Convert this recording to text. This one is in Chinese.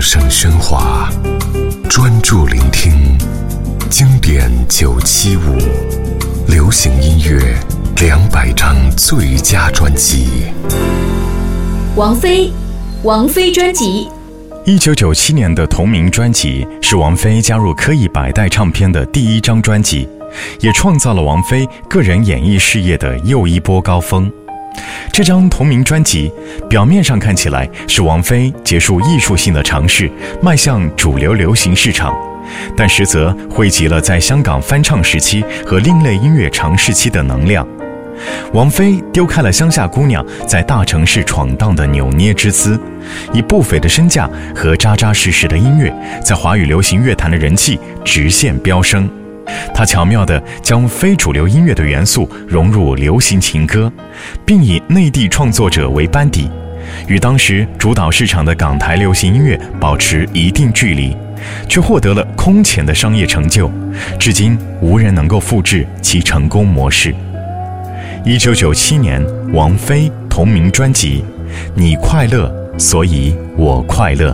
声喧哗，专注聆听经典九七五，流行音乐两百张最佳专辑。王菲，王菲专辑。一九九七年的同名专辑是王菲加入科艺百代唱片的第一张专辑，也创造了王菲个人演艺事业的又一波高峰。这张同名专辑表面上看起来是王菲结束艺术性的尝试，迈向主流流行市场，但实则汇集了在香港翻唱时期和另类音乐尝试期的能量。王菲丢开了乡下姑娘在大城市闯荡的扭捏之姿，以不菲的身价和扎扎实实的音乐，在华语流行乐坛的人气直线飙升。他巧妙地将非主流音乐的元素融入流行情歌，并以内地创作者为班底，与当时主导市场的港台流行音乐保持一定距离，却获得了空前的商业成就，至今无人能够复制其成功模式。一九九七年，王菲同名专辑《你快乐，所以我快乐》。